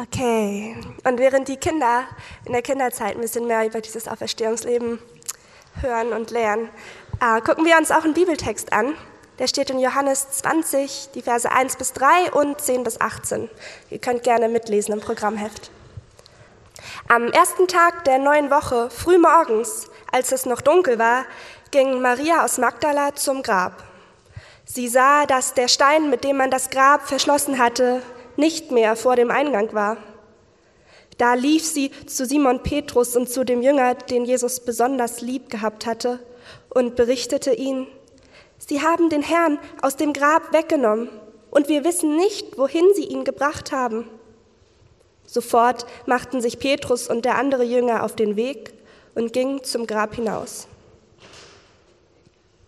Okay, und während die Kinder in der Kinderzeit ein bisschen mehr über dieses Auferstehungsleben hören und lernen, äh, gucken wir uns auch einen Bibeltext an. Der steht in Johannes 20, die Verse 1 bis 3 und 10 bis 18. Ihr könnt gerne mitlesen im Programmheft. Am ersten Tag der neuen Woche, früh morgens, als es noch dunkel war, ging Maria aus Magdala zum Grab. Sie sah, dass der Stein, mit dem man das Grab verschlossen hatte, nicht mehr vor dem Eingang war. Da lief sie zu Simon Petrus und zu dem Jünger, den Jesus besonders lieb gehabt hatte, und berichtete ihn, Sie haben den Herrn aus dem Grab weggenommen, und wir wissen nicht, wohin Sie ihn gebracht haben. Sofort machten sich Petrus und der andere Jünger auf den Weg und gingen zum Grab hinaus.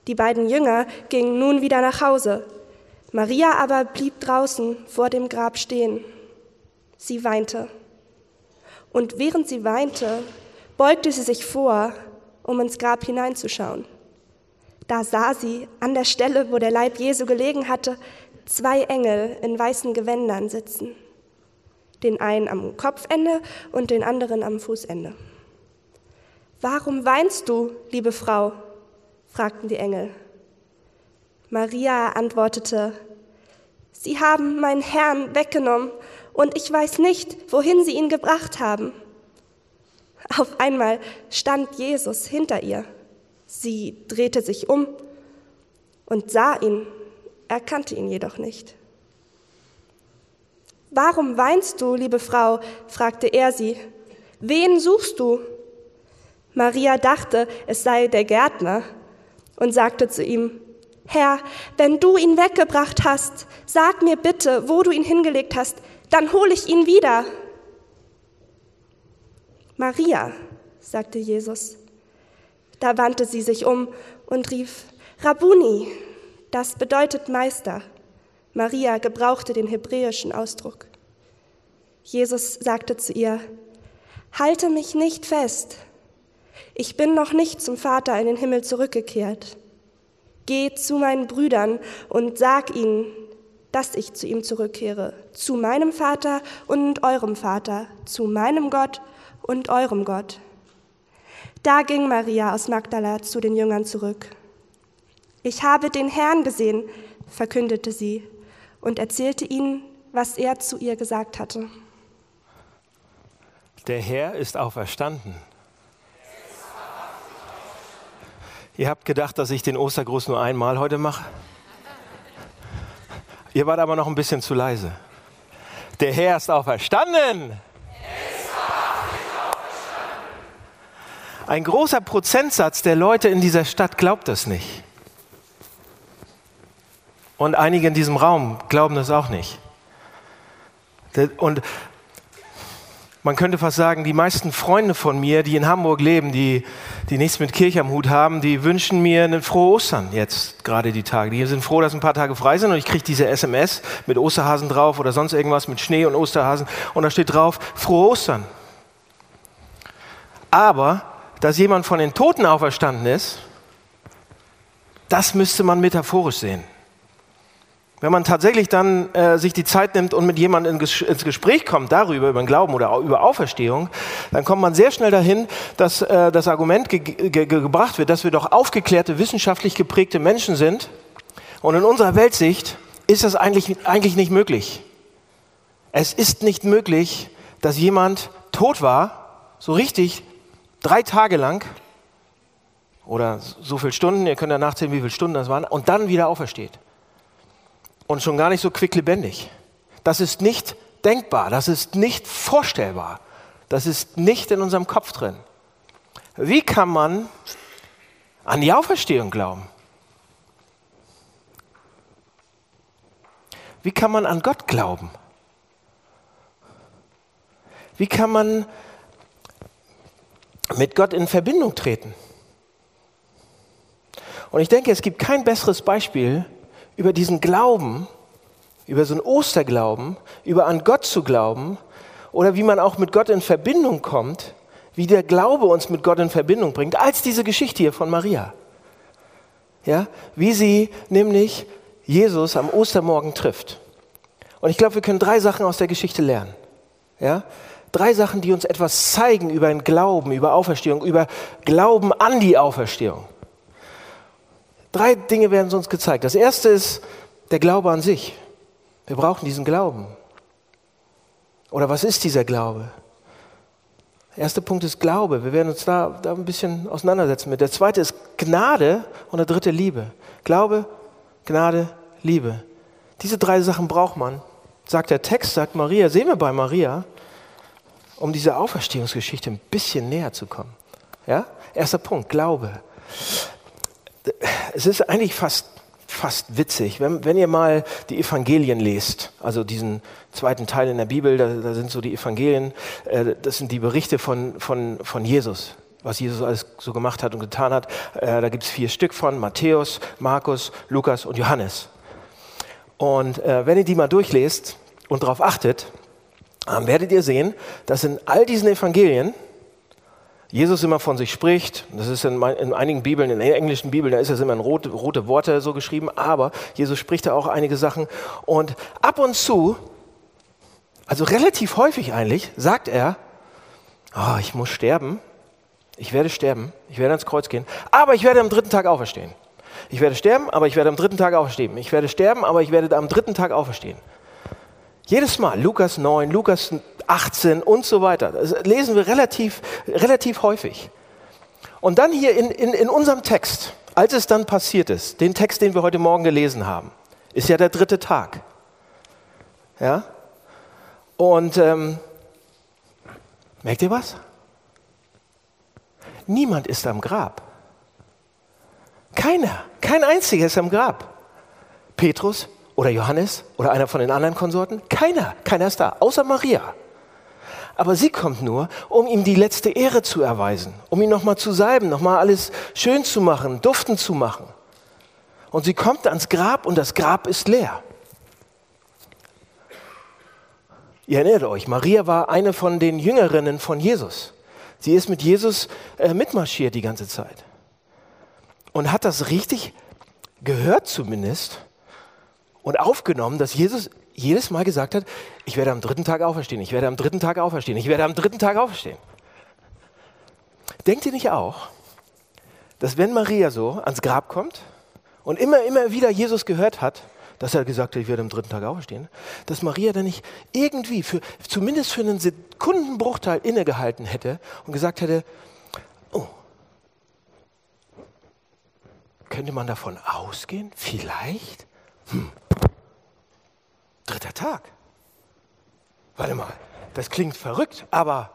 Die beiden Jünger gingen nun wieder nach Hause Maria aber blieb draußen vor dem Grab stehen. Sie weinte. Und während sie weinte, beugte sie sich vor, um ins Grab hineinzuschauen. Da sah sie an der Stelle, wo der Leib Jesu gelegen hatte, zwei Engel in weißen Gewändern sitzen. Den einen am Kopfende und den anderen am Fußende. Warum weinst du, liebe Frau? fragten die Engel. Maria antwortete, Sie haben meinen Herrn weggenommen und ich weiß nicht, wohin Sie ihn gebracht haben. Auf einmal stand Jesus hinter ihr. Sie drehte sich um und sah ihn, erkannte ihn jedoch nicht. Warum weinst du, liebe Frau? fragte er sie. Wen suchst du? Maria dachte, es sei der Gärtner und sagte zu ihm, Herr, wenn du ihn weggebracht hast, sag mir bitte, wo du ihn hingelegt hast, dann hole ich ihn wieder. Maria, sagte Jesus. Da wandte sie sich um und rief, Rabuni, das bedeutet Meister. Maria gebrauchte den hebräischen Ausdruck. Jesus sagte zu ihr, Halte mich nicht fest. Ich bin noch nicht zum Vater in den Himmel zurückgekehrt. Geh zu meinen Brüdern und sag ihnen, dass ich zu ihm zurückkehre, zu meinem Vater und eurem Vater, zu meinem Gott und eurem Gott. Da ging Maria aus Magdala zu den Jüngern zurück. Ich habe den Herrn gesehen, verkündete sie und erzählte ihnen, was er zu ihr gesagt hatte. Der Herr ist auferstanden. Ihr habt gedacht, dass ich den Ostergruß nur einmal heute mache? Ihr wart aber noch ein bisschen zu leise. Der Herr ist auferstanden. Ein großer Prozentsatz der Leute in dieser Stadt glaubt das nicht. Und einige in diesem Raum glauben das auch nicht. Und man könnte fast sagen, die meisten Freunde von mir, die in Hamburg leben, die, die nichts mit Kirche am Hut haben, die wünschen mir eine frohe Ostern jetzt gerade die Tage. Die sind froh, dass ein paar Tage frei sind und ich kriege diese SMS mit Osterhasen drauf oder sonst irgendwas mit Schnee und Osterhasen und da steht drauf, frohe Ostern. Aber, dass jemand von den Toten auferstanden ist, das müsste man metaphorisch sehen. Wenn man tatsächlich dann äh, sich die Zeit nimmt und mit jemandem ins Gespräch kommt darüber, über den Glauben oder über Auferstehung, dann kommt man sehr schnell dahin, dass äh, das Argument ge ge gebracht wird, dass wir doch aufgeklärte, wissenschaftlich geprägte Menschen sind. Und in unserer Weltsicht ist das eigentlich, eigentlich nicht möglich. Es ist nicht möglich, dass jemand tot war, so richtig, drei Tage lang oder so viele Stunden, ihr könnt ja nachzählen, wie viele Stunden das waren, und dann wieder aufersteht und schon gar nicht so quicklebendig. Das ist nicht denkbar, das ist nicht vorstellbar, das ist nicht in unserem Kopf drin. Wie kann man an die Auferstehung glauben? Wie kann man an Gott glauben? Wie kann man mit Gott in Verbindung treten? Und ich denke, es gibt kein besseres Beispiel über diesen Glauben, über so einen Osterglauben, über an Gott zu glauben oder wie man auch mit Gott in Verbindung kommt, wie der Glaube uns mit Gott in Verbindung bringt, als diese Geschichte hier von Maria. Ja, wie sie nämlich Jesus am Ostermorgen trifft. Und ich glaube, wir können drei Sachen aus der Geschichte lernen. Ja? Drei Sachen, die uns etwas zeigen über den Glauben, über Auferstehung, über Glauben an die Auferstehung. Drei Dinge werden uns gezeigt. Das erste ist der Glaube an sich. Wir brauchen diesen Glauben. Oder was ist dieser Glaube? Der erste Punkt ist Glaube. Wir werden uns da, da ein bisschen auseinandersetzen mit. Der zweite ist Gnade und der dritte Liebe. Glaube, Gnade, Liebe. Diese drei Sachen braucht man. Sagt der Text, sagt Maria, sehen wir bei Maria, um dieser Auferstehungsgeschichte ein bisschen näher zu kommen. Ja? Erster Punkt, Glaube. Es ist eigentlich fast, fast witzig, wenn, wenn ihr mal die Evangelien lest, also diesen zweiten Teil in der Bibel, da, da sind so die Evangelien, äh, das sind die Berichte von, von, von Jesus, was Jesus alles so gemacht hat und getan hat. Äh, da gibt es vier Stück von, Matthäus, Markus, Lukas und Johannes. Und äh, wenn ihr die mal durchlest und darauf achtet, dann werdet ihr sehen, dass in all diesen Evangelien Jesus immer von sich spricht. Das ist in, in einigen Bibeln, in der englischen Bibel, da ist es immer in rote, rote Worte so geschrieben, aber Jesus spricht da auch einige Sachen. Und ab und zu, also relativ häufig eigentlich, sagt er, oh, ich muss sterben, ich werde sterben, ich werde ans Kreuz gehen, aber ich werde am dritten Tag auferstehen. Ich werde sterben, aber ich werde am dritten Tag auferstehen. Ich werde sterben, aber ich werde am dritten Tag auferstehen. Jedes Mal, Lukas 9, Lukas 18 und so weiter. Das lesen wir relativ, relativ häufig. Und dann hier in, in, in unserem Text, als es dann passiert ist, den Text, den wir heute Morgen gelesen haben, ist ja der dritte Tag. Ja? Und ähm, merkt ihr was? Niemand ist am Grab. Keiner, kein einziger ist am Grab. Petrus, oder Johannes oder einer von den anderen Konsorten? Keiner, keiner ist da, außer Maria. Aber sie kommt nur, um ihm die letzte Ehre zu erweisen, um ihn nochmal zu salben, nochmal alles schön zu machen, duften zu machen. Und sie kommt ans Grab und das Grab ist leer. Ihr erinnert euch, Maria war eine von den Jüngerinnen von Jesus. Sie ist mit Jesus äh, mitmarschiert die ganze Zeit. Und hat das richtig gehört zumindest und aufgenommen, dass Jesus jedes Mal gesagt hat, ich werde am dritten Tag auferstehen, ich werde am dritten Tag auferstehen, ich werde am dritten Tag auferstehen. Denkt ihr nicht auch, dass wenn Maria so ans Grab kommt und immer, immer wieder Jesus gehört hat, dass er gesagt hat, ich werde am dritten Tag auferstehen, dass Maria dann nicht irgendwie, für, zumindest für einen Sekundenbruchteil innegehalten hätte und gesagt hätte, oh, könnte man davon ausgehen, vielleicht? Hm, dritter Tag. Warte mal, das klingt verrückt, aber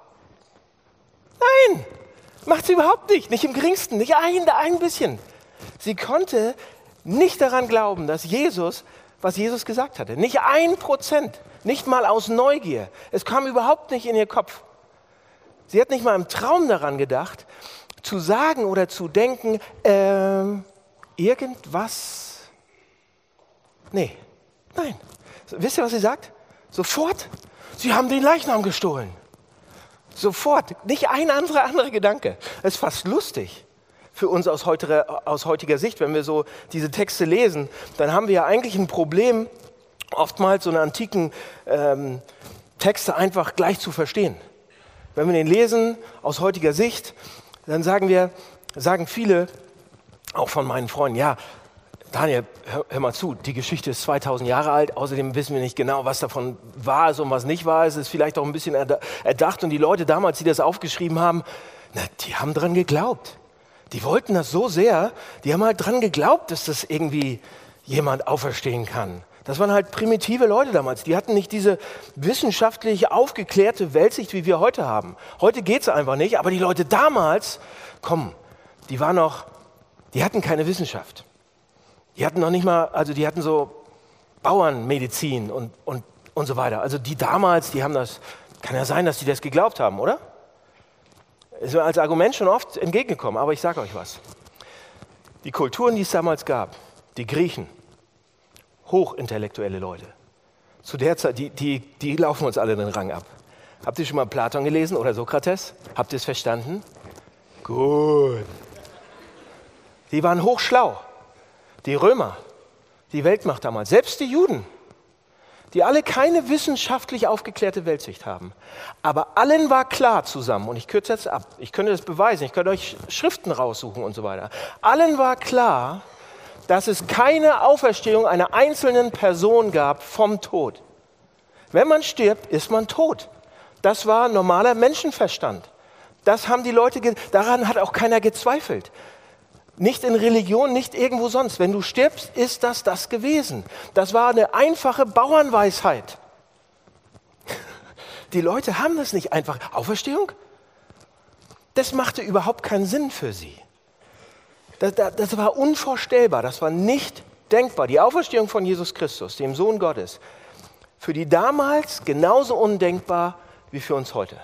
nein, macht sie überhaupt nicht, nicht im geringsten, nicht ein, ein bisschen. Sie konnte nicht daran glauben, dass Jesus, was Jesus gesagt hatte, nicht ein Prozent, nicht mal aus Neugier, es kam überhaupt nicht in ihr Kopf. Sie hat nicht mal im Traum daran gedacht, zu sagen oder zu denken, äh, irgendwas. Nee, nein, Wisst ihr, was sie sagt? Sofort. Sie haben den Leichnam gestohlen. Sofort. Nicht ein anderer, anderer Gedanke. Das ist fast lustig für uns aus heutiger, aus heutiger Sicht, wenn wir so diese Texte lesen. Dann haben wir ja eigentlich ein Problem, oftmals so eine antiken ähm, Texte einfach gleich zu verstehen. Wenn wir den lesen aus heutiger Sicht, dann sagen wir, sagen viele, auch von meinen Freunden, ja, Daniel, hör, hör, mal zu, die Geschichte ist 2000 Jahre alt, außerdem wissen wir nicht genau, was davon wahr ist und was nicht ist. Es ist vielleicht auch ein bisschen erdacht und die Leute damals, die das aufgeschrieben haben, na, die haben dran geglaubt. Die wollten das so sehr, die haben halt dran geglaubt, dass das irgendwie jemand auferstehen kann. Das waren halt primitive Leute damals. Die hatten nicht diese wissenschaftlich aufgeklärte Weltsicht, wie wir heute haben. Heute geht es einfach nicht, aber die Leute damals, komm, die waren noch, die hatten keine Wissenschaft. Die hatten noch nicht mal, also die hatten so Bauernmedizin und, und, und so weiter. Also die damals, die haben das, kann ja sein, dass die das geglaubt haben, oder? Ist mir als Argument schon oft entgegengekommen, aber ich sage euch was. Die Kulturen, die es damals gab, die Griechen, hochintellektuelle Leute, zu der Zeit, die, die, die laufen uns alle den Rang ab. Habt ihr schon mal Platon gelesen oder Sokrates? Habt ihr es verstanden? Gut. Die waren hochschlau. Die Römer, die Weltmacht damals, selbst die Juden, die alle keine wissenschaftlich aufgeklärte Weltsicht haben. Aber allen war klar zusammen, und ich kürze jetzt ab, ich könnte das beweisen, ich könnte euch Schriften raussuchen und so weiter. Allen war klar, dass es keine Auferstehung einer einzelnen Person gab vom Tod. Wenn man stirbt, ist man tot. Das war normaler Menschenverstand. Das haben die Leute, daran hat auch keiner gezweifelt. Nicht in Religion, nicht irgendwo sonst. Wenn du stirbst, ist das das gewesen. Das war eine einfache Bauernweisheit. Die Leute haben das nicht einfach. Auferstehung? Das machte überhaupt keinen Sinn für sie. Das, das, das war unvorstellbar, das war nicht denkbar. Die Auferstehung von Jesus Christus, dem Sohn Gottes, für die damals genauso undenkbar wie für uns heute.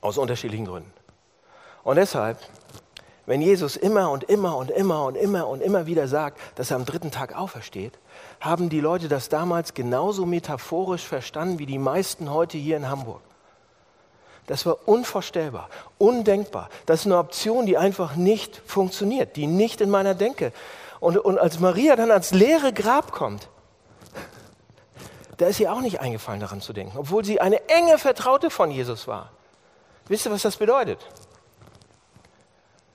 Aus unterschiedlichen Gründen. Und deshalb wenn Jesus immer und immer und immer und immer und immer wieder sagt, dass er am dritten Tag aufersteht, haben die Leute das damals genauso metaphorisch verstanden wie die meisten heute hier in Hamburg. Das war unvorstellbar, undenkbar. Das ist eine Option, die einfach nicht funktioniert, die nicht in meiner Denke. Und, und als Maria dann ans leere Grab kommt, da ist ihr auch nicht eingefallen, daran zu denken, obwohl sie eine enge Vertraute von Jesus war. Wisst ihr, was das bedeutet?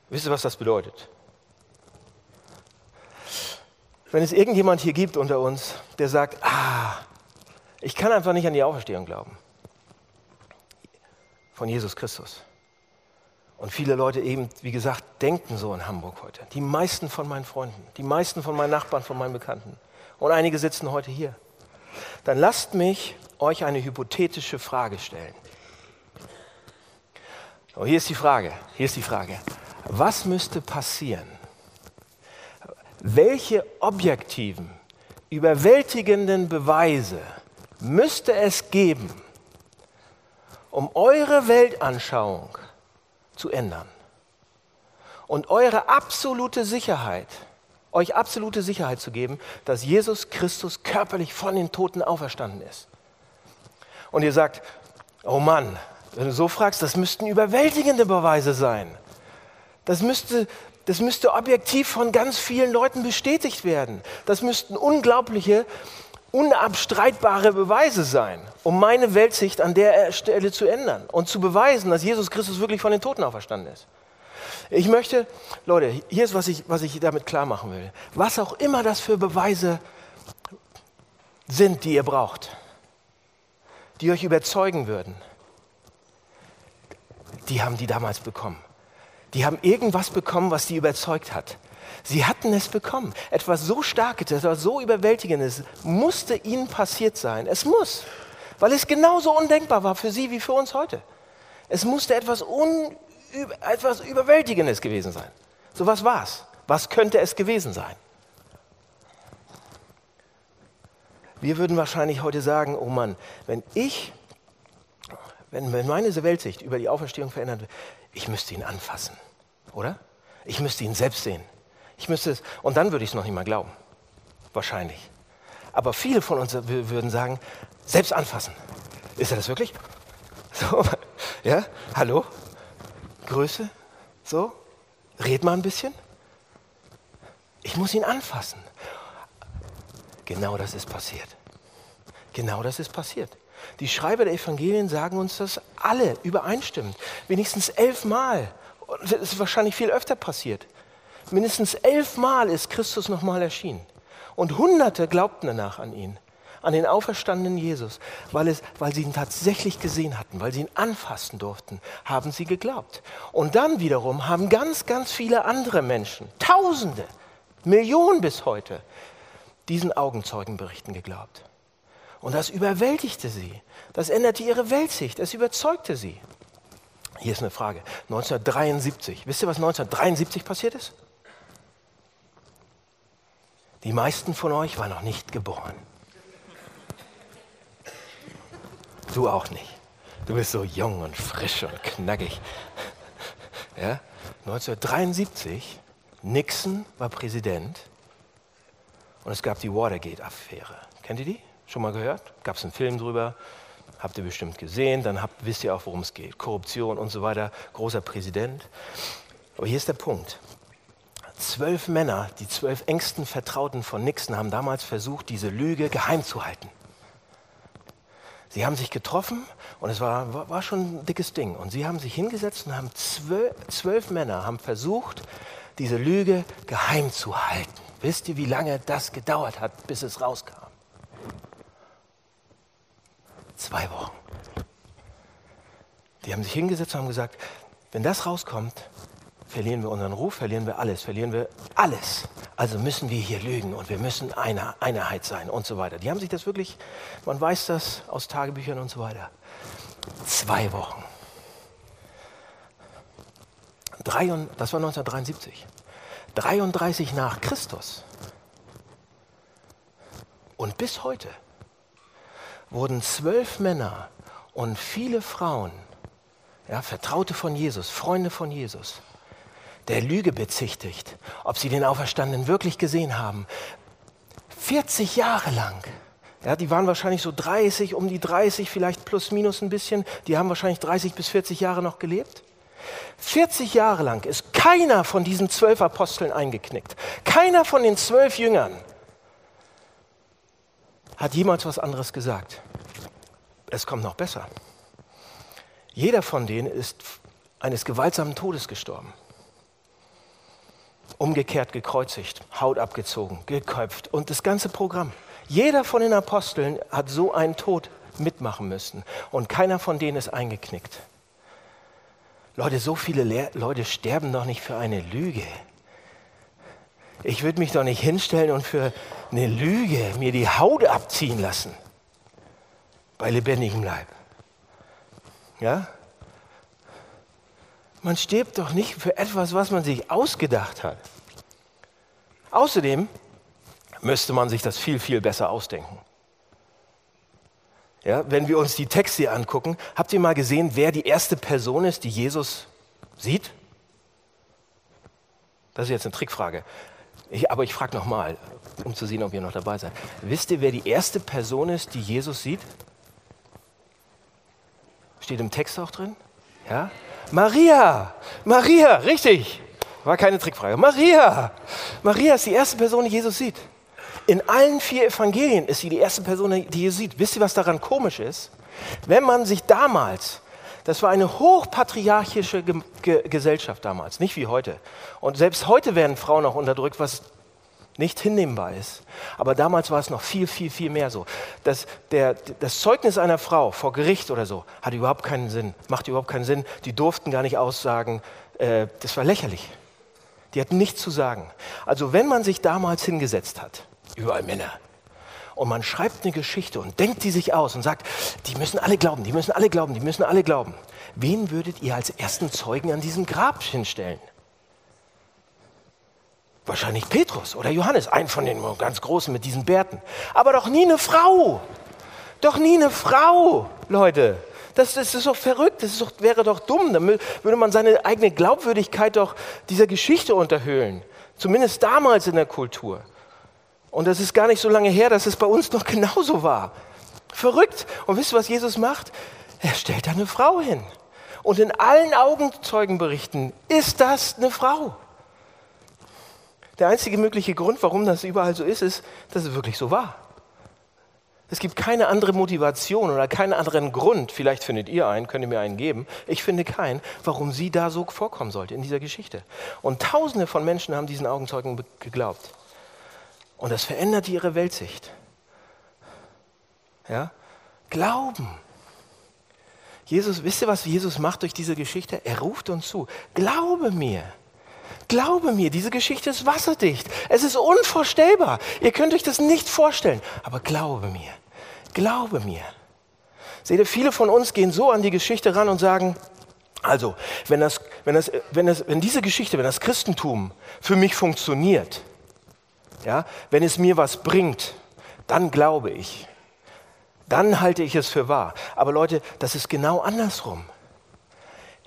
Wisst ihr, was das bedeutet? Wenn es irgendjemand hier gibt unter uns, der sagt, ah, ich kann einfach nicht an die Auferstehung glauben von Jesus Christus. Und viele Leute eben, wie gesagt, denken so in Hamburg heute. Die meisten von meinen Freunden, die meisten von meinen Nachbarn, von meinen Bekannten. Und einige sitzen heute hier. Dann lasst mich euch eine hypothetische Frage stellen. Oh, hier ist die Frage, hier ist die Frage. Was müsste passieren? Welche objektiven, überwältigenden Beweise müsste es geben, um eure Weltanschauung zu ändern und eure absolute Sicherheit, euch absolute Sicherheit zu geben, dass Jesus Christus körperlich von den Toten auferstanden ist. Und ihr sagt, oh Mann, wenn du so fragst, das müssten überwältigende Beweise sein. Das müsste, das müsste objektiv von ganz vielen Leuten bestätigt werden. Das müssten unglaubliche, unabstreitbare Beweise sein, um meine Weltsicht an der Stelle zu ändern und zu beweisen, dass Jesus Christus wirklich von den Toten auferstanden ist. Ich möchte, Leute, hier ist, was ich, was ich damit klar machen will. Was auch immer das für Beweise sind, die ihr braucht, die euch überzeugen würden, die haben die damals bekommen. Die haben irgendwas bekommen, was sie überzeugt hat. Sie hatten es bekommen. Etwas so Starkes, etwas so Überwältigendes musste ihnen passiert sein. Es muss, weil es genauso undenkbar war für sie wie für uns heute. Es musste etwas, un, etwas Überwältigendes gewesen sein. So was war's. Was könnte es gewesen sein? Wir würden wahrscheinlich heute sagen, oh Mann, wenn ich, wenn meine Weltsicht über die Auferstehung verändert wird, ich müsste ihn anfassen oder? Ich müsste ihn selbst sehen. Ich müsste es, und dann würde ich es noch nicht mal glauben. Wahrscheinlich. Aber viele von uns würden sagen, selbst anfassen. Ist er das wirklich? So, ja, hallo? Größe? So? Red mal ein bisschen. Ich muss ihn anfassen. Genau das ist passiert. Genau das ist passiert. Die Schreiber der Evangelien sagen uns das alle übereinstimmend. Wenigstens elfmal das ist wahrscheinlich viel öfter passiert. Mindestens elfmal ist Christus nochmal erschienen. Und Hunderte glaubten danach an ihn, an den auferstandenen Jesus, weil, es, weil sie ihn tatsächlich gesehen hatten, weil sie ihn anfassen durften, haben sie geglaubt. Und dann wiederum haben ganz, ganz viele andere Menschen, Tausende, Millionen bis heute, diesen Augenzeugenberichten geglaubt. Und das überwältigte sie. Das änderte ihre Weltsicht. Es überzeugte sie. Hier ist eine Frage. 1973. Wisst ihr, was 1973 passiert ist? Die meisten von euch waren noch nicht geboren. Du auch nicht. Du bist so jung und frisch und knackig. Ja? 1973, Nixon war Präsident und es gab die Watergate-Affäre. Kennt ihr die? Schon mal gehört? Gab es einen Film drüber? habt ihr bestimmt gesehen, dann habt, wisst ihr auch, worum es geht. Korruption und so weiter, großer Präsident. Aber hier ist der Punkt. Zwölf Männer, die zwölf engsten Vertrauten von Nixon, haben damals versucht, diese Lüge geheim zu halten. Sie haben sich getroffen und es war, war, schon ein dickes Ding. Und sie haben sich hingesetzt und haben zwölf, zwölf Männer haben versucht, diese Lüge geheim zu halten. Wisst ihr, wie lange das gedauert hat, bis es rauskam? Zwei Wochen. Die haben sich hingesetzt und haben gesagt, wenn das rauskommt, verlieren wir unseren Ruf, verlieren wir alles, verlieren wir alles. Also müssen wir hier lügen und wir müssen eine Einheit sein und so weiter. Die haben sich das wirklich, man weiß das aus Tagebüchern und so weiter. Zwei Wochen. Drei und, das war 1973. 33 nach Christus. Und bis heute wurden zwölf Männer und viele Frauen, ja, Vertraute von Jesus, Freunde von Jesus, der Lüge bezichtigt, ob sie den Auferstandenen wirklich gesehen haben. 40 Jahre lang. Ja, die waren wahrscheinlich so 30, um die 30, vielleicht plus minus ein bisschen. Die haben wahrscheinlich 30 bis 40 Jahre noch gelebt. 40 Jahre lang ist keiner von diesen zwölf Aposteln eingeknickt. Keiner von den zwölf Jüngern hat jemals was anderes gesagt. Es kommt noch besser. Jeder von denen ist eines gewaltsamen Todes gestorben umgekehrt gekreuzigt, Haut abgezogen, geköpft und das ganze Programm. Jeder von den Aposteln hat so einen Tod mitmachen müssen und keiner von denen ist eingeknickt. Leute, so viele Le Leute sterben doch nicht für eine Lüge. Ich würde mich doch nicht hinstellen und für eine Lüge mir die Haut abziehen lassen. Bei lebendigem Leib. Ja? Man stirbt doch nicht für etwas, was man sich ausgedacht hat. Außerdem müsste man sich das viel, viel besser ausdenken. Ja, wenn wir uns die Texte angucken, habt ihr mal gesehen, wer die erste Person ist, die Jesus sieht? Das ist jetzt eine Trickfrage. Ich, aber ich frage nochmal, um zu sehen, ob ihr noch dabei seid. Wisst ihr, wer die erste Person ist, die Jesus sieht? Steht im Text auch drin? Ja? Maria, Maria, richtig. War keine Trickfrage. Maria, Maria ist die erste Person, die Jesus sieht. In allen vier Evangelien ist sie die erste Person, die Jesus sieht. Wisst ihr, was daran komisch ist? Wenn man sich damals, das war eine hochpatriarchische Ge Ge Gesellschaft damals, nicht wie heute. Und selbst heute werden Frauen auch unterdrückt, was nicht hinnehmbar ist. Aber damals war es noch viel, viel, viel mehr so. Das, der, das Zeugnis einer Frau vor Gericht oder so hat überhaupt keinen Sinn, macht überhaupt keinen Sinn. Die durften gar nicht aussagen, äh, das war lächerlich. Die hatten nichts zu sagen. Also wenn man sich damals hingesetzt hat, überall Männer, und man schreibt eine Geschichte und denkt die sich aus und sagt, die müssen alle glauben, die müssen alle glauben, die müssen alle glauben. Wen würdet ihr als ersten Zeugen an diesem Grab hinstellen? Wahrscheinlich Petrus oder Johannes, ein von den ganz Großen mit diesen Bärten. Aber doch nie eine Frau. Doch nie eine Frau, Leute. Das, das ist doch verrückt, das doch, wäre doch dumm. Dann würde man seine eigene Glaubwürdigkeit doch dieser Geschichte unterhöhlen. Zumindest damals in der Kultur. Und das ist gar nicht so lange her, dass es bei uns noch genauso war. Verrückt. Und wisst ihr, was Jesus macht? Er stellt da eine Frau hin. Und in allen Augenzeugenberichten ist das eine Frau. Der einzige mögliche Grund, warum das überall so ist, ist, dass es wirklich so war. Es gibt keine andere Motivation oder keinen anderen Grund, vielleicht findet ihr einen, könnt ihr mir einen geben, ich finde keinen, warum sie da so vorkommen sollte in dieser Geschichte. Und tausende von Menschen haben diesen Augenzeugen geglaubt. Und das veränderte ihre Weltsicht. Ja? Glauben. Jesus, wisst ihr, was Jesus macht durch diese Geschichte? Er ruft uns zu. Glaube mir. Glaube mir, diese Geschichte ist wasserdicht. Es ist unvorstellbar. Ihr könnt euch das nicht vorstellen. Aber glaube mir, glaube mir. Seht ihr, viele von uns gehen so an die Geschichte ran und sagen, also, wenn, das, wenn, das, wenn, das, wenn diese Geschichte, wenn das Christentum für mich funktioniert, ja, wenn es mir was bringt, dann glaube ich. Dann halte ich es für wahr. Aber Leute, das ist genau andersrum.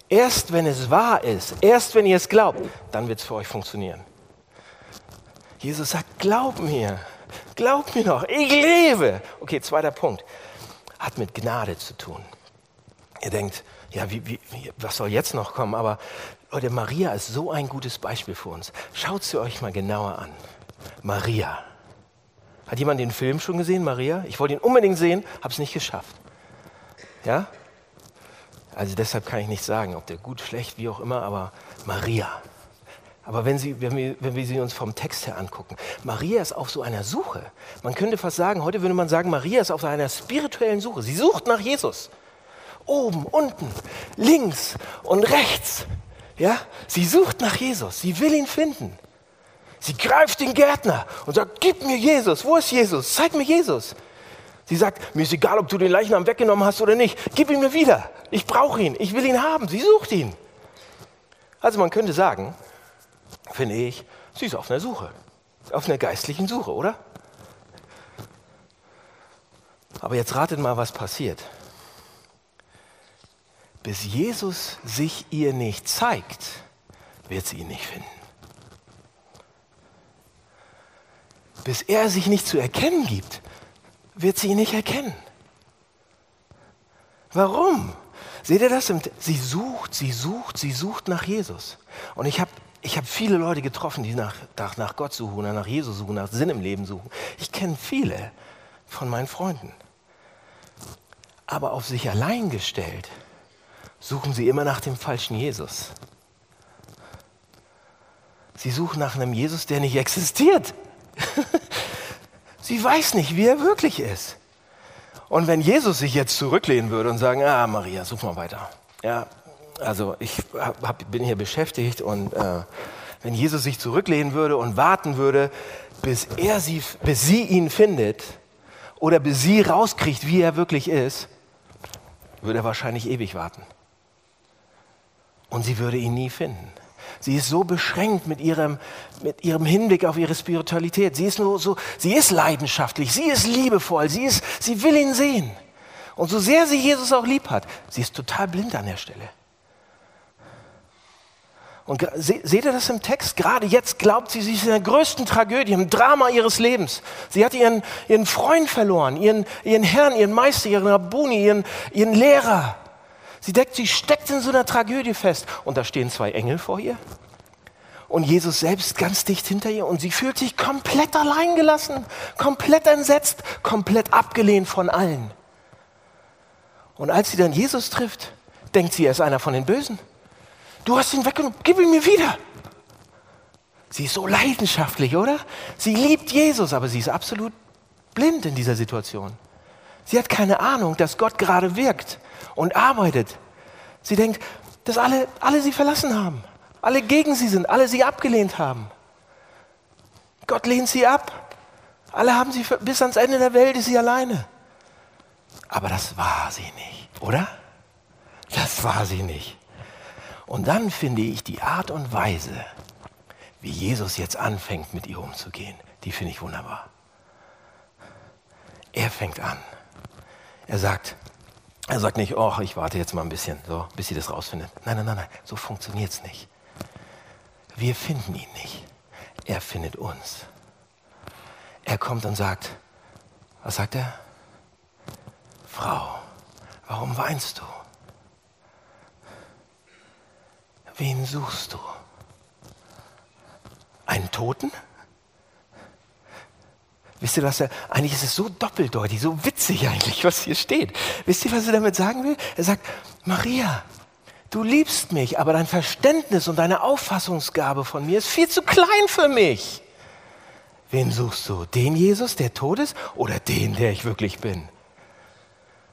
Erst wenn es wahr ist, erst wenn ihr es glaubt, dann wird es für euch funktionieren. Jesus sagt, glaub mir, glaub mir noch, ich lebe. Okay, zweiter Punkt, hat mit Gnade zu tun. Ihr denkt, ja, wie, wie, was soll jetzt noch kommen? Aber Leute, Maria ist so ein gutes Beispiel für uns. Schaut sie euch mal genauer an. Maria. Hat jemand den Film schon gesehen, Maria? Ich wollte ihn unbedingt sehen, habe es nicht geschafft. Ja? Also deshalb kann ich nicht sagen, ob der gut, schlecht, wie auch immer, aber Maria. Aber wenn, sie, wenn, wir, wenn wir sie uns vom Text her angucken, Maria ist auf so einer Suche. Man könnte fast sagen, heute würde man sagen, Maria ist auf einer spirituellen Suche. Sie sucht nach Jesus. Oben, unten, links und rechts. Ja? Sie sucht nach Jesus. Sie will ihn finden. Sie greift den Gärtner und sagt, gib mir Jesus. Wo ist Jesus? Zeig mir Jesus. Sie sagt, mir ist egal, ob du den Leichnam weggenommen hast oder nicht. Gib ihn mir wieder. Ich brauche ihn. Ich will ihn haben. Sie sucht ihn. Also man könnte sagen, finde ich, sie ist auf einer Suche. Auf einer geistlichen Suche, oder? Aber jetzt ratet mal, was passiert. Bis Jesus sich ihr nicht zeigt, wird sie ihn nicht finden. Bis er sich nicht zu erkennen gibt, wird sie ihn nicht erkennen. Warum? Seht ihr das? Sie sucht, sie sucht, sie sucht nach Jesus. Und ich habe ich hab viele Leute getroffen, die nach, nach, nach Gott suchen, nach Jesus suchen, nach Sinn im Leben suchen. Ich kenne viele von meinen Freunden. Aber auf sich allein gestellt, suchen sie immer nach dem falschen Jesus. Sie suchen nach einem Jesus, der nicht existiert. Sie weiß nicht, wie er wirklich ist. Und wenn Jesus sich jetzt zurücklehnen würde und sagen, ah, Maria, such mal weiter. Ja, also ich hab, bin hier beschäftigt und äh, wenn Jesus sich zurücklehnen würde und warten würde, bis, er sie, bis sie ihn findet oder bis sie rauskriegt, wie er wirklich ist, würde er wahrscheinlich ewig warten. Und sie würde ihn nie finden. Sie ist so beschränkt mit ihrem, mit ihrem Hinblick auf ihre Spiritualität. Sie ist nur so, sie ist leidenschaftlich, sie ist liebevoll, sie ist, sie will ihn sehen. Und so sehr sie Jesus auch lieb hat, sie ist total blind an der Stelle. Und seht ihr das im Text? Gerade jetzt glaubt sie, sie ist in der größten Tragödie, im Drama ihres Lebens. Sie hat ihren, ihren Freund verloren, ihren, ihren Herrn, ihren Meister, ihren Rabbuni, ihren, ihren Lehrer. Sie deckt, sie steckt in so einer Tragödie fest. Und da stehen zwei Engel vor ihr. Und Jesus selbst ganz dicht hinter ihr. Und sie fühlt sich komplett allein gelassen, komplett entsetzt, komplett abgelehnt von allen. Und als sie dann Jesus trifft, denkt sie, er ist einer von den Bösen. Du hast ihn weggenommen, gib ihn mir wieder. Sie ist so leidenschaftlich, oder? Sie liebt Jesus, aber sie ist absolut blind in dieser Situation. Sie hat keine Ahnung, dass Gott gerade wirkt und arbeitet. Sie denkt, dass alle, alle sie verlassen haben, alle gegen sie sind, alle sie abgelehnt haben. Gott lehnt sie ab. Alle haben sie bis ans Ende der Welt ist sie alleine. Aber das war sie nicht, oder? Das war sie nicht. Und dann finde ich die Art und Weise, wie Jesus jetzt anfängt, mit ihr umzugehen, die finde ich wunderbar. Er fängt an. Er sagt, er sagt nicht, oh, ich warte jetzt mal ein bisschen, so, bis sie das rausfindet. Nein, nein, nein, nein, so funktioniert es nicht. Wir finden ihn nicht. Er findet uns. Er kommt und sagt, was sagt er? Frau, warum weinst du? Wen suchst du? Einen Toten? Wisst ihr, was er, eigentlich ist es so doppeldeutig, so witzig eigentlich, was hier steht. Wisst ihr, was er damit sagen will? Er sagt, Maria, du liebst mich, aber dein Verständnis und deine Auffassungsgabe von mir ist viel zu klein für mich. Wen suchst du? Den Jesus, der tot ist, oder den, der ich wirklich bin?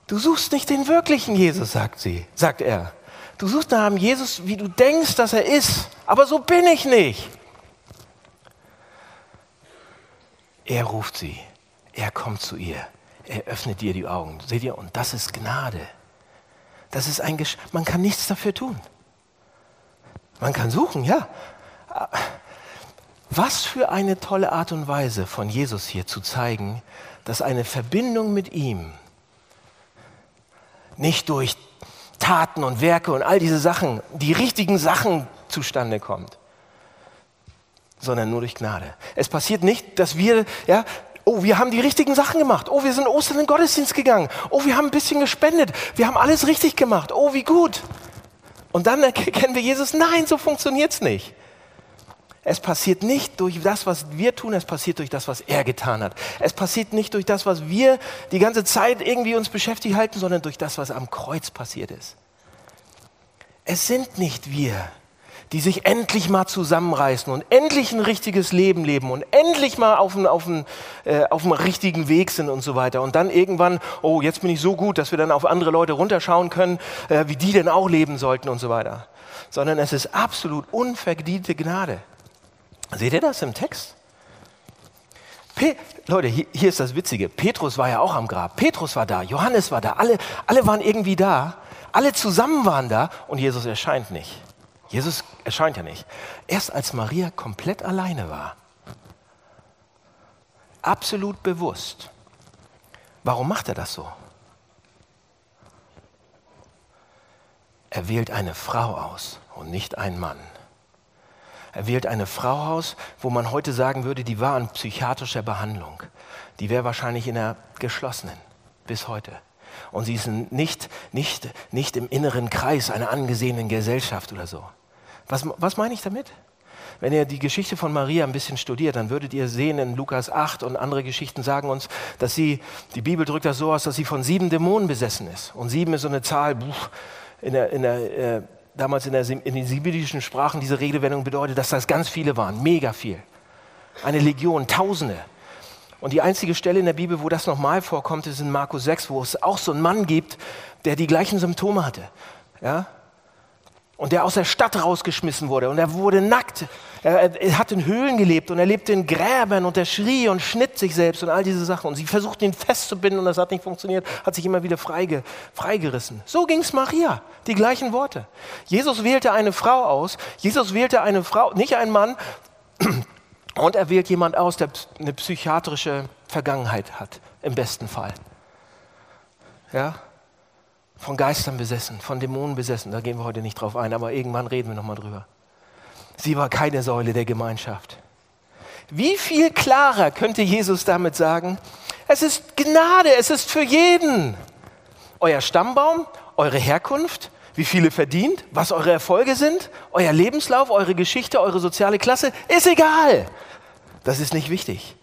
Du suchst nicht den wirklichen Jesus, sagt sie, sagt er. Du suchst nach einem Jesus, wie du denkst, dass er ist, aber so bin ich nicht. Er ruft sie. Er kommt zu ihr. Er öffnet ihr die Augen. Seht ihr? Und das ist Gnade. Das ist ein Gesch Man kann nichts dafür tun. Man kann suchen, ja. Was für eine tolle Art und Weise von Jesus hier zu zeigen, dass eine Verbindung mit ihm nicht durch Taten und Werke und all diese Sachen, die richtigen Sachen zustande kommt, sondern nur durch Gnade. Es passiert nicht, dass wir, ja, oh, wir haben die richtigen Sachen gemacht. Oh, wir sind Ostern in den Gottesdienst gegangen. Oh, wir haben ein bisschen gespendet. Wir haben alles richtig gemacht. Oh, wie gut. Und dann erkennen wir Jesus, nein, so funktioniert es nicht. Es passiert nicht durch das, was wir tun, es passiert durch das, was er getan hat. Es passiert nicht durch das, was wir die ganze Zeit irgendwie uns beschäftigt halten, sondern durch das, was am Kreuz passiert ist. Es sind nicht wir, die sich endlich mal zusammenreißen und endlich ein richtiges Leben leben und endlich mal auf dem, auf äh, auf richtigen Weg sind und so weiter. Und dann irgendwann, oh, jetzt bin ich so gut, dass wir dann auf andere Leute runterschauen können, äh, wie die denn auch leben sollten und so weiter. Sondern es ist absolut unverdiente Gnade. Seht ihr das im Text? Pe Leute, hier, hier, ist das Witzige. Petrus war ja auch am Grab. Petrus war da, Johannes war da, alle, alle waren irgendwie da. Alle zusammen waren da und Jesus erscheint nicht. Jesus erscheint ja nicht. Erst als Maria komplett alleine war, absolut bewusst. Warum macht er das so? Er wählt eine Frau aus und nicht einen Mann. Er wählt eine Frau aus, wo man heute sagen würde, die war in psychiatrischer Behandlung. Die wäre wahrscheinlich in der geschlossenen bis heute. Und sie ist nicht, nicht, nicht im inneren Kreis einer angesehenen Gesellschaft oder so. Was, was meine ich damit? Wenn ihr die Geschichte von Maria ein bisschen studiert, dann würdet ihr sehen in Lukas 8 und andere Geschichten sagen uns, dass sie, die Bibel drückt das so aus, dass sie von sieben Dämonen besessen ist. Und sieben ist so eine Zahl, in der, in der, äh, damals in, der, in den sibirischen Sprachen, diese Redewendung bedeutet, dass das ganz viele waren, mega viel. Eine Legion, Tausende. Und die einzige Stelle in der Bibel, wo das nochmal vorkommt, ist in Markus 6, wo es auch so einen Mann gibt, der die gleichen Symptome hatte. Ja? Und der aus der Stadt rausgeschmissen wurde und er wurde nackt. Er, er, hat in Höhlen gelebt und er lebte in Gräbern und er schrie und schnitt sich selbst und all diese Sachen. Und sie versuchten ihn festzubinden und das hat nicht funktioniert, hat sich immer wieder freige, freigerissen. So ging es Maria, die gleichen Worte. Jesus wählte eine Frau aus, Jesus wählte eine Frau, nicht einen Mann, und er wählt jemand aus, der eine psychiatrische Vergangenheit hat, im besten Fall. Ja? von Geistern besessen, von Dämonen besessen. Da gehen wir heute nicht drauf ein, aber irgendwann reden wir nochmal drüber. Sie war keine Säule der Gemeinschaft. Wie viel klarer könnte Jesus damit sagen, es ist Gnade, es ist für jeden. Euer Stammbaum, eure Herkunft, wie viele verdient, was eure Erfolge sind, euer Lebenslauf, eure Geschichte, eure soziale Klasse, ist egal. Das ist nicht wichtig.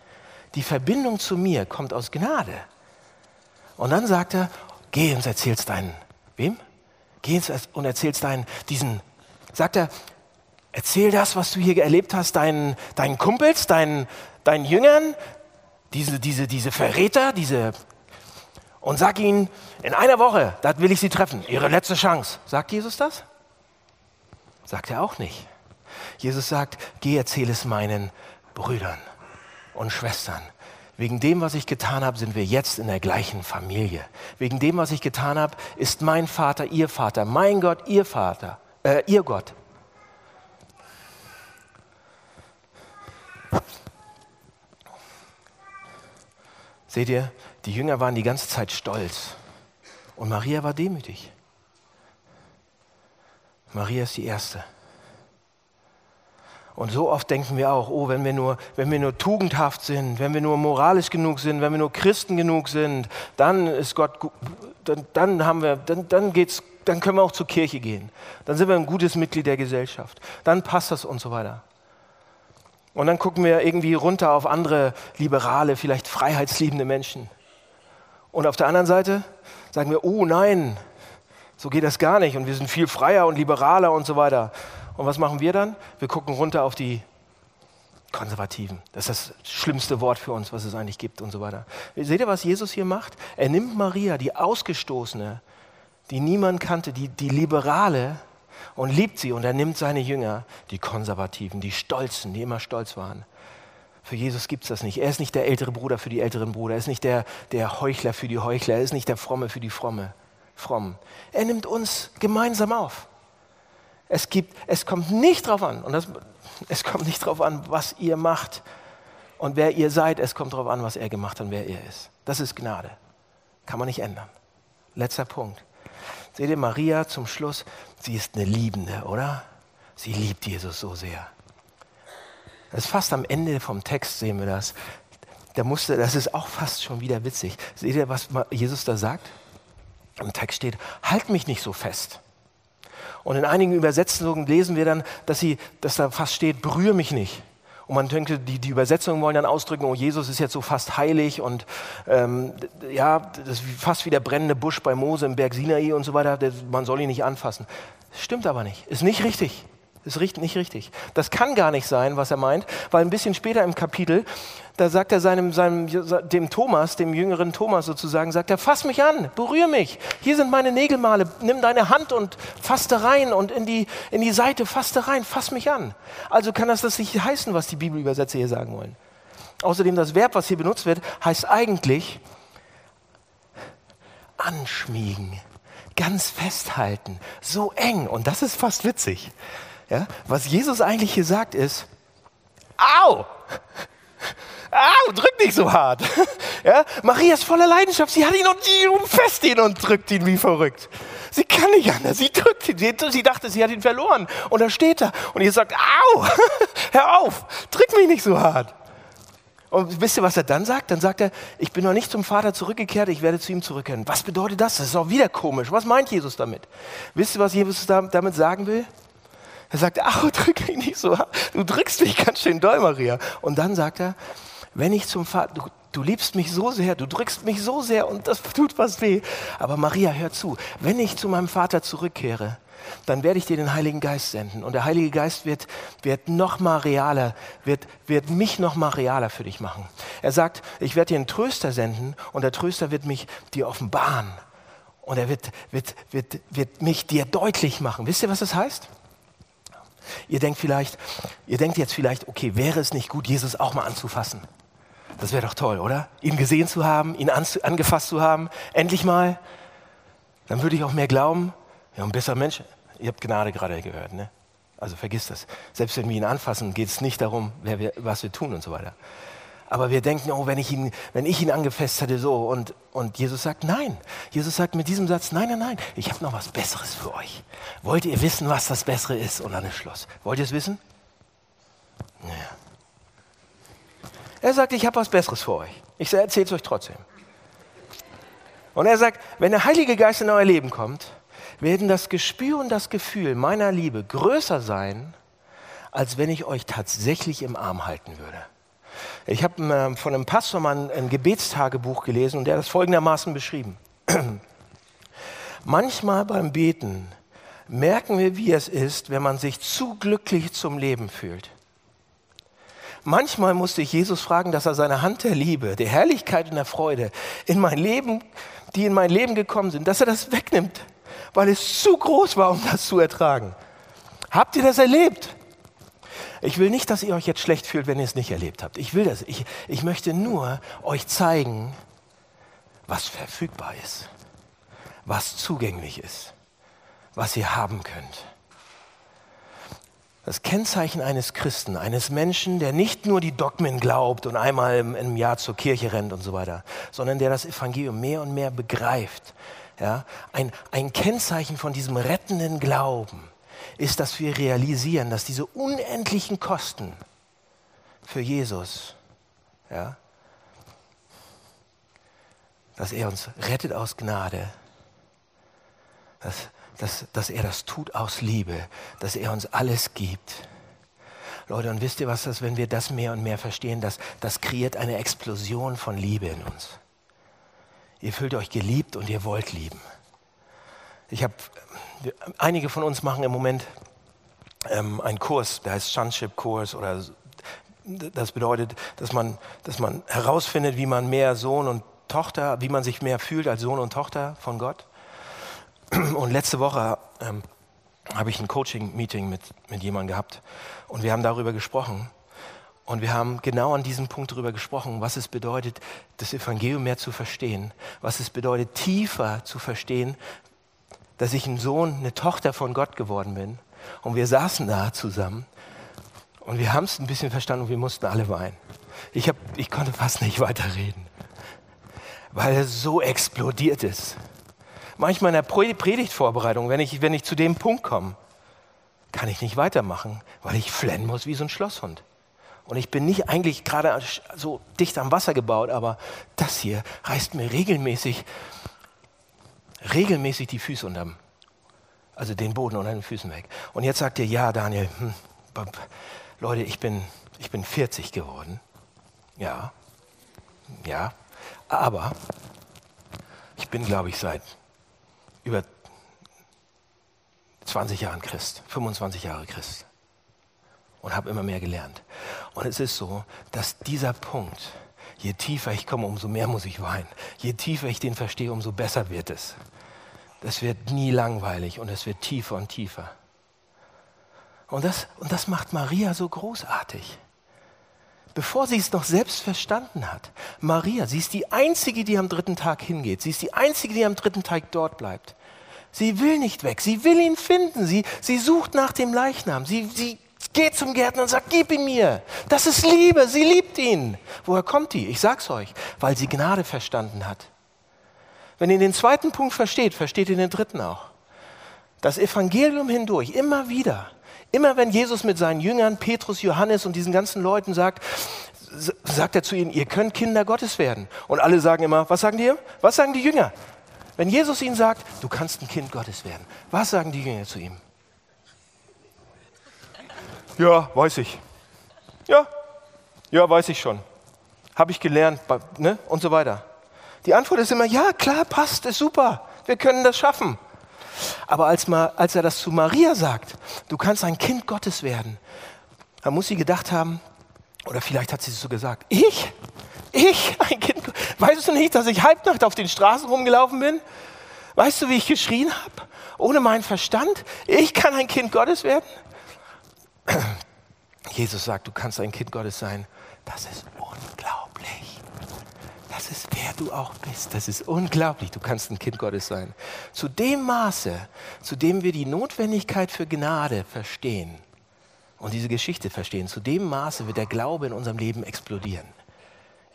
Die Verbindung zu mir kommt aus Gnade. Und dann sagt er, Geh und erzählst deinen, wem? Geh und erzählst deinen, diesen, sagt er, erzähl das, was du hier erlebt hast, deinen, deinen Kumpels, deinen, deinen Jüngern, diese, diese, diese Verräter, diese, und sag ihnen, in einer Woche, da will ich sie treffen, ihre letzte Chance. Sagt Jesus das? Sagt er auch nicht. Jesus sagt, geh erzähl es meinen Brüdern und Schwestern. Wegen dem, was ich getan habe, sind wir jetzt in der gleichen Familie. Wegen dem, was ich getan habe, ist mein Vater ihr Vater, mein Gott ihr Vater, äh, ihr Gott. Seht ihr, die Jünger waren die ganze Zeit stolz und Maria war demütig. Maria ist die Erste. Und so oft denken wir auch, oh, wenn wir, nur, wenn wir nur tugendhaft sind, wenn wir nur moralisch genug sind, wenn wir nur Christen genug sind, dann ist Gott, dann, dann haben wir, dann, dann geht's, dann können wir auch zur Kirche gehen. Dann sind wir ein gutes Mitglied der Gesellschaft. Dann passt das und so weiter. Und dann gucken wir irgendwie runter auf andere liberale, vielleicht freiheitsliebende Menschen. Und auf der anderen Seite sagen wir, oh nein, so geht das gar nicht und wir sind viel freier und liberaler und so weiter. Und was machen wir dann? Wir gucken runter auf die Konservativen. Das ist das schlimmste Wort für uns, was es eigentlich gibt und so weiter. Seht ihr, was Jesus hier macht? Er nimmt Maria, die Ausgestoßene, die niemand kannte, die, die Liberale, und liebt sie. Und er nimmt seine Jünger, die Konservativen, die Stolzen, die immer stolz waren. Für Jesus gibt es das nicht. Er ist nicht der ältere Bruder für die älteren Brüder. Er ist nicht der, der Heuchler für die Heuchler. Er ist nicht der Fromme für die Fromme. Fromm. Er nimmt uns gemeinsam auf. Es, gibt, es kommt nicht darauf an, und das, es kommt nicht darauf an, was ihr macht und wer ihr seid, es kommt darauf an, was er gemacht hat und wer er ist. Das ist Gnade. Kann man nicht ändern. Letzter Punkt. Seht ihr, Maria zum Schluss, sie ist eine Liebende, oder? Sie liebt Jesus so sehr. Das ist fast am Ende vom Text, sehen wir das. Da musste, das ist auch fast schon wieder witzig. Seht ihr, was Jesus da sagt? Im Text steht, halt mich nicht so fest. Und in einigen Übersetzungen lesen wir dann, dass, sie, dass da fast steht, berühre mich nicht. Und man denkt, die, die Übersetzungen wollen dann ausdrücken, oh, Jesus ist jetzt so fast heilig und ähm, ja, das ist fast wie der brennende Busch bei Mose im Berg Sinai und so weiter, man soll ihn nicht anfassen. Stimmt aber nicht, ist nicht richtig. Ist nicht richtig. Das kann gar nicht sein, was er meint, weil ein bisschen später im Kapitel, da sagt er seinem, seinem, dem Thomas, dem jüngeren Thomas sozusagen, sagt er, fass mich an, berühr mich. Hier sind meine Nägelmale, nimm deine Hand und fass da rein und in die, in die Seite, fass da rein, fass mich an. Also kann das das nicht heißen, was die Bibelübersetzer hier sagen wollen. Außerdem das Verb, was hier benutzt wird, heißt eigentlich anschmiegen, ganz festhalten, so eng. Und das ist fast witzig. Ja? Was Jesus eigentlich hier sagt ist, au, au, drück nicht so hart. Ja? Maria ist voller Leidenschaft, sie hat ihn und umfasst ihn und drückt ihn wie verrückt. Sie kann nicht anders, sie drückt ihn, sie, sie dachte, sie hat ihn verloren und da steht er und ihr sagt, au, hör auf, drück mich nicht so hart. Und wisst ihr, was er dann sagt? Dann sagt er, ich bin noch nicht zum Vater zurückgekehrt, ich werde zu ihm zurückkehren. Was bedeutet das? Das ist auch wieder komisch. Was meint Jesus damit? Wisst ihr, was Jesus damit sagen will? Er sagt, ach, drück mich nicht so, du drückst mich ganz schön doll, Maria. Und dann sagt er, wenn ich zum Vater, du, du liebst mich so sehr, du drückst mich so sehr und das tut was weh. Aber Maria, hör zu, wenn ich zu meinem Vater zurückkehre, dann werde ich dir den Heiligen Geist senden. Und der Heilige Geist wird, wird noch mal realer, wird, wird mich noch mal realer für dich machen. Er sagt, ich werde dir einen Tröster senden und der Tröster wird mich dir offenbaren. Und er wird, wird, wird, wird mich dir deutlich machen. Wisst ihr, was das heißt? Ihr denkt vielleicht, ihr denkt jetzt vielleicht, okay, wäre es nicht gut, Jesus auch mal anzufassen? Das wäre doch toll, oder? Ihn gesehen zu haben, ihn angefasst zu haben, endlich mal. Dann würde ich auch mehr glauben. Ja, ein besser Mensch. Ihr habt Gnade gerade gehört, ne? Also vergiss das. Selbst wenn wir ihn anfassen, geht es nicht darum, wir, was wir tun und so weiter. Aber wir denken, oh, wenn ich ihn, wenn ich ihn angefasst hätte, so. Und, und Jesus sagt, nein. Jesus sagt mit diesem Satz, nein, nein, nein, ich habe noch was Besseres für euch. Wollt ihr wissen, was das Bessere ist? Und dann ist Schluss. Wollt ihr es wissen? Naja. Er sagt, ich habe was Besseres für euch. Ich erzähle es euch trotzdem. Und er sagt, wenn der Heilige Geist in euer Leben kommt, werden das Gespür und das Gefühl meiner Liebe größer sein, als wenn ich euch tatsächlich im Arm halten würde. Ich habe äh, von einem Pastor mal ein, ein Gebetstagebuch gelesen und der hat das folgendermaßen beschrieben. Manchmal beim Beten merken wir, wie es ist, wenn man sich zu glücklich zum Leben fühlt. Manchmal musste ich Jesus fragen, dass er seine Hand der Liebe, der Herrlichkeit und der Freude in mein Leben, die in mein Leben gekommen sind, dass er das wegnimmt, weil es zu groß war, um das zu ertragen. Habt ihr das erlebt? Ich will nicht, dass ihr euch jetzt schlecht fühlt, wenn ihr es nicht erlebt habt. Ich will das. Ich, ich möchte nur euch zeigen, was verfügbar ist, was zugänglich ist, was ihr haben könnt. Das Kennzeichen eines Christen, eines Menschen, der nicht nur die Dogmen glaubt und einmal im, im Jahr zur Kirche rennt und so weiter, sondern der das Evangelium mehr und mehr begreift. Ja? Ein, ein Kennzeichen von diesem rettenden Glauben ist, dass wir realisieren, dass diese unendlichen Kosten für Jesus, ja, dass er uns rettet aus Gnade, dass, dass, dass er das tut aus Liebe, dass er uns alles gibt. Leute, und wisst ihr was das, wenn wir das mehr und mehr verstehen, das, das kreiert eine Explosion von Liebe in uns. Ihr fühlt euch geliebt und ihr wollt lieben. Ich habe, einige von uns machen im Moment ähm, einen Kurs, der heißt Sonship-Kurs oder das bedeutet, dass man, dass man herausfindet, wie man mehr Sohn und Tochter, wie man sich mehr fühlt als Sohn und Tochter von Gott. Und letzte Woche ähm, habe ich ein Coaching-Meeting mit, mit jemandem gehabt und wir haben darüber gesprochen. Und wir haben genau an diesem Punkt darüber gesprochen, was es bedeutet, das Evangelium mehr zu verstehen, was es bedeutet, tiefer zu verstehen, dass ich ein Sohn, eine Tochter von Gott geworden bin. Und wir saßen da zusammen und wir haben es ein bisschen verstanden und wir mussten alle weinen. Ich, hab, ich konnte fast nicht weiterreden, weil es so explodiert ist. Manchmal in der Predigtvorbereitung, wenn ich, wenn ich zu dem Punkt komme, kann ich nicht weitermachen, weil ich flennen muss wie so ein Schlosshund. Und ich bin nicht eigentlich gerade so dicht am Wasser gebaut, aber das hier reißt mir regelmäßig regelmäßig die Füße unterm, Also den Boden unter den Füßen weg. Und jetzt sagt ihr, ja, Daniel, hm, Leute, ich bin, ich bin 40 geworden. Ja, ja, aber ich bin, glaube ich, seit über 20 Jahren Christ, 25 Jahre Christ und habe immer mehr gelernt. Und es ist so, dass dieser Punkt, je tiefer ich komme, umso mehr muss ich weinen. Je tiefer ich den verstehe, umso besser wird es. Das wird nie langweilig und es wird tiefer und tiefer. Und das, und das macht Maria so großartig. Bevor sie es noch selbst verstanden hat, Maria, sie ist die Einzige, die am dritten Tag hingeht. Sie ist die Einzige, die am dritten Tag dort bleibt. Sie will nicht weg. Sie will ihn finden. Sie, sie sucht nach dem Leichnam. Sie, sie geht zum Gärtner und sagt, gib ihn mir. Das ist Liebe. Sie liebt ihn. Woher kommt die? Ich sag's euch, weil sie Gnade verstanden hat. Wenn ihr den zweiten Punkt versteht, versteht ihr den dritten auch. Das Evangelium hindurch, immer wieder, immer wenn Jesus mit seinen Jüngern, Petrus, Johannes und diesen ganzen Leuten sagt, sagt er zu ihnen, ihr könnt Kinder Gottes werden. Und alle sagen immer, was sagen die? Was sagen die Jünger? Wenn Jesus ihnen sagt, du kannst ein Kind Gottes werden, was sagen die Jünger zu ihm? Ja, weiß ich. Ja, ja, weiß ich schon. Habe ich gelernt ne? und so weiter. Die Antwort ist immer, ja, klar, passt, ist super, wir können das schaffen. Aber als, als er das zu Maria sagt, du kannst ein Kind Gottes werden, dann muss sie gedacht haben, oder vielleicht hat sie es so gesagt, ich? Ich, ein Kind. Weißt du nicht, dass ich Halbnacht auf den Straßen rumgelaufen bin? Weißt du, wie ich geschrien habe? Ohne meinen Verstand? Ich kann ein Kind Gottes werden? Jesus sagt, du kannst ein Kind Gottes sein. Das ist unglaublich. Das ist, wer du auch bist. Das ist unglaublich. Du kannst ein Kind Gottes sein. Zu dem Maße, zu dem wir die Notwendigkeit für Gnade verstehen und diese Geschichte verstehen, zu dem Maße wird der Glaube in unserem Leben explodieren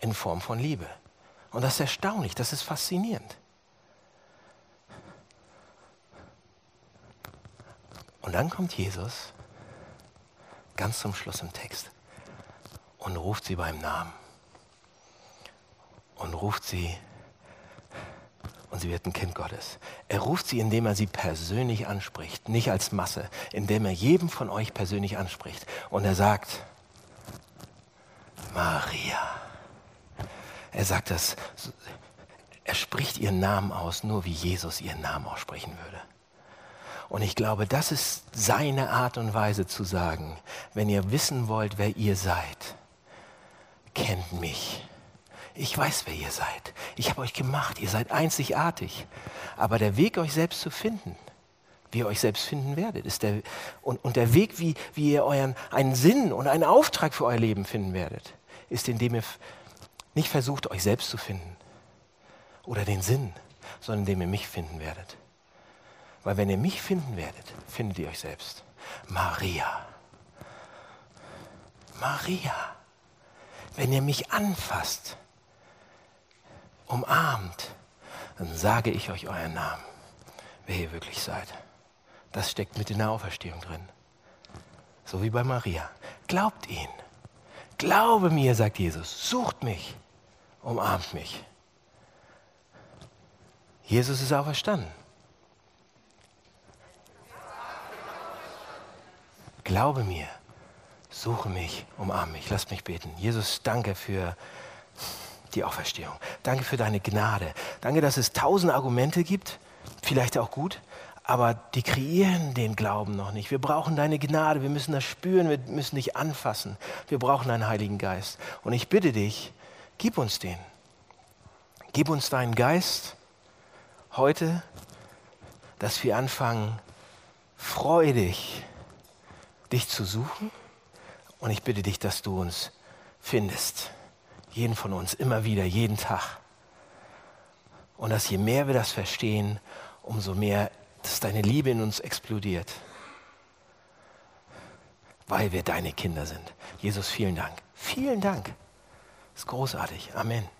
in Form von Liebe. Und das ist erstaunlich, das ist faszinierend. Und dann kommt Jesus ganz zum Schluss im Text und ruft sie beim Namen. Und ruft sie, und sie wird ein Kind Gottes. Er ruft sie, indem er sie persönlich anspricht, nicht als Masse, indem er jedem von euch persönlich anspricht. Und er sagt, Maria. Er sagt das, er spricht ihren Namen aus, nur wie Jesus ihren Namen aussprechen würde. Und ich glaube, das ist seine Art und Weise zu sagen, wenn ihr wissen wollt, wer ihr seid, kennt mich. Ich weiß, wer ihr seid. Ich habe euch gemacht. Ihr seid einzigartig. Aber der Weg, euch selbst zu finden, wie ihr euch selbst finden werdet, ist der, und, und der Weg, wie, wie ihr euren, einen Sinn und einen Auftrag für euer Leben finden werdet, ist, indem ihr nicht versucht, euch selbst zu finden oder den Sinn, sondern indem ihr mich finden werdet. Weil wenn ihr mich finden werdet, findet ihr euch selbst. Maria. Maria. Wenn ihr mich anfasst, umarmt, dann sage ich euch euren Namen, wer ihr wirklich seid. Das steckt mit in der Auferstehung drin. So wie bei Maria. Glaubt ihn. Glaube mir, sagt Jesus. Sucht mich umarmt mich. Jesus ist auferstanden. Glaube mir, suche mich, umarme mich, lass mich beten. Jesus, danke für die Auferstehung. Danke für deine Gnade. Danke, dass es tausend Argumente gibt, vielleicht auch gut, aber die kreieren den Glauben noch nicht. Wir brauchen deine Gnade, wir müssen das spüren, wir müssen dich anfassen. Wir brauchen deinen Heiligen Geist. Und ich bitte dich, Gib uns den. Gib uns deinen Geist heute, dass wir anfangen, freudig dich zu suchen. Und ich bitte dich, dass du uns findest. Jeden von uns, immer wieder, jeden Tag. Und dass je mehr wir das verstehen, umso mehr, dass deine Liebe in uns explodiert. Weil wir deine Kinder sind. Jesus, vielen Dank. Vielen Dank ist großartig. Amen.